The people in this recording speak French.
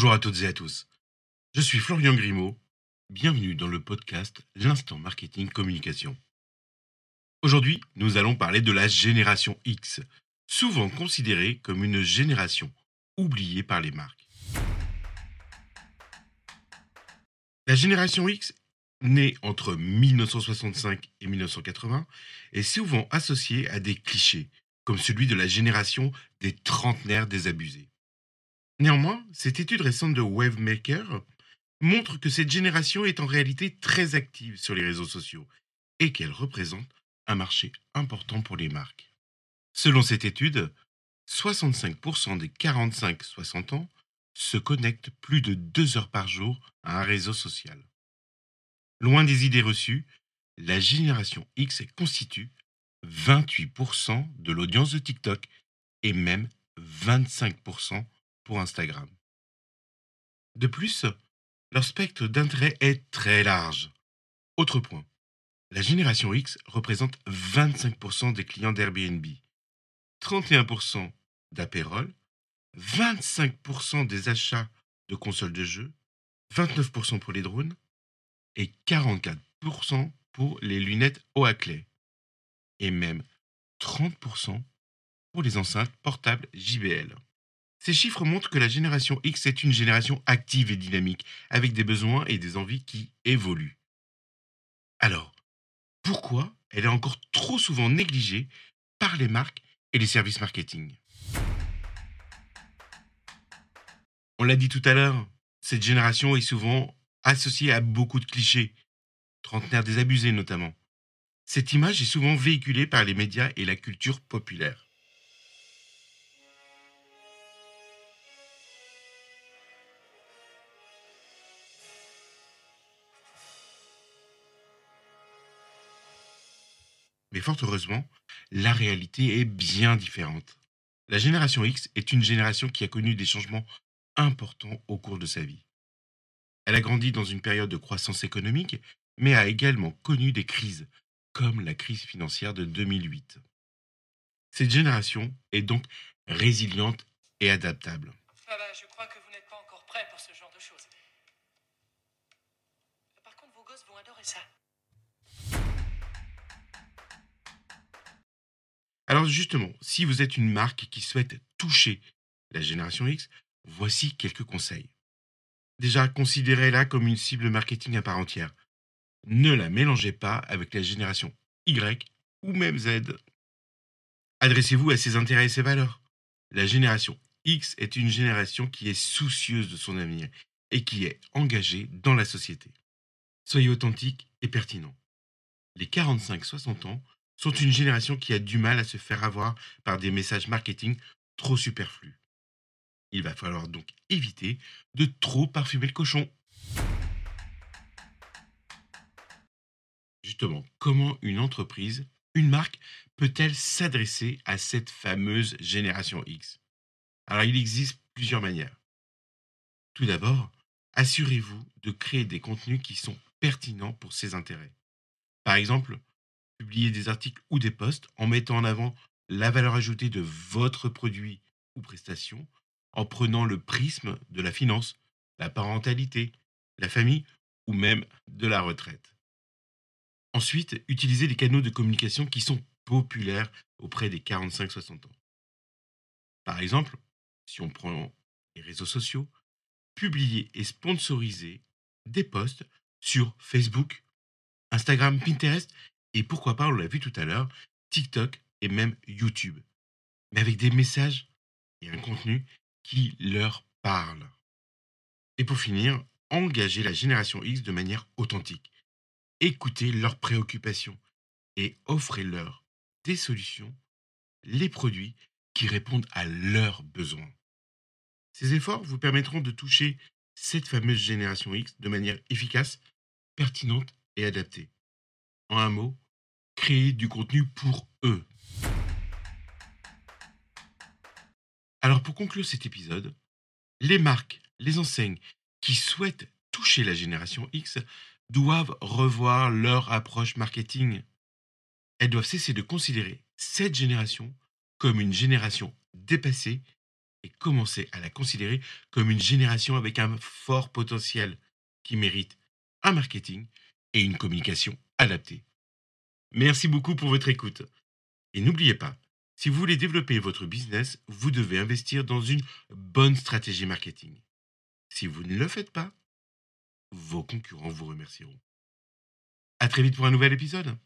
Bonjour à toutes et à tous. Je suis Florian Grimaud. Bienvenue dans le podcast L'instant marketing communication. Aujourd'hui, nous allons parler de la génération X, souvent considérée comme une génération oubliée par les marques. La génération X, née entre 1965 et 1980, est souvent associée à des clichés, comme celui de la génération des trentenaires désabusés. Néanmoins, cette étude récente de Wavemaker montre que cette génération est en réalité très active sur les réseaux sociaux et qu'elle représente un marché important pour les marques. Selon cette étude, 65% des 45-60 ans se connectent plus de deux heures par jour à un réseau social. Loin des idées reçues, la génération X constitue 28% de l'audience de TikTok et même 25% Instagram. De plus, leur spectre d'intérêt est très large. Autre point, la génération X représente 25% des clients d'Airbnb, 31% d'Aperol, 25% des achats de consoles de jeux, 29% pour les drones et 44% pour les lunettes Oakley et même 30% pour les enceintes portables JBL. Ces chiffres montrent que la génération X est une génération active et dynamique, avec des besoins et des envies qui évoluent. Alors, pourquoi elle est encore trop souvent négligée par les marques et les services marketing? On l'a dit tout à l'heure, cette génération est souvent associée à beaucoup de clichés, trentenaires désabusés notamment. Cette image est souvent véhiculée par les médias et la culture populaire. Mais fort heureusement, la réalité est bien différente. La génération X est une génération qui a connu des changements importants au cours de sa vie. Elle a grandi dans une période de croissance économique, mais a également connu des crises, comme la crise financière de 2008. Cette génération est donc résiliente et adaptable. Ah je crois que vous n'êtes pas encore prêt pour ce genre de choses. Par contre, vos gosses vont adorer ça. Justement, si vous êtes une marque qui souhaite toucher la génération X, voici quelques conseils. Déjà, considérez-la comme une cible marketing à part entière. Ne la mélangez pas avec la génération Y ou même Z. Adressez-vous à ses intérêts et ses valeurs. La génération X est une génération qui est soucieuse de son avenir et qui est engagée dans la société. Soyez authentique et pertinent. Les 45-60 ans sont une génération qui a du mal à se faire avoir par des messages marketing trop superflus. Il va falloir donc éviter de trop parfumer le cochon. Justement, comment une entreprise, une marque, peut-elle s'adresser à cette fameuse génération X? Alors il existe plusieurs manières. Tout d'abord, assurez-vous de créer des contenus qui sont pertinents pour ses intérêts. Par exemple, publier des articles ou des posts en mettant en avant la valeur ajoutée de votre produit ou prestation, en prenant le prisme de la finance, la parentalité, la famille ou même de la retraite. Ensuite, utilisez les canaux de communication qui sont populaires auprès des 45-60 ans. Par exemple, si on prend les réseaux sociaux, publiez et sponsorisez des posts sur Facebook, Instagram, Pinterest et pourquoi pas, on l'a vu tout à l'heure, TikTok et même YouTube. Mais avec des messages et un contenu qui leur parle. Et pour finir, engagez la génération X de manière authentique. Écoutez leurs préoccupations et offrez-leur des solutions, les produits qui répondent à leurs besoins. Ces efforts vous permettront de toucher cette fameuse génération X de manière efficace, pertinente et adaptée. En un mot, créer du contenu pour eux. Alors pour conclure cet épisode, les marques, les enseignes qui souhaitent toucher la génération X doivent revoir leur approche marketing. Elles doivent cesser de considérer cette génération comme une génération dépassée et commencez à la considérer comme une génération avec un fort potentiel qui mérite un marketing et une communication adaptée. Merci beaucoup pour votre écoute. Et n'oubliez pas, si vous voulez développer votre business, vous devez investir dans une bonne stratégie marketing. Si vous ne le faites pas, vos concurrents vous remercieront. À très vite pour un nouvel épisode.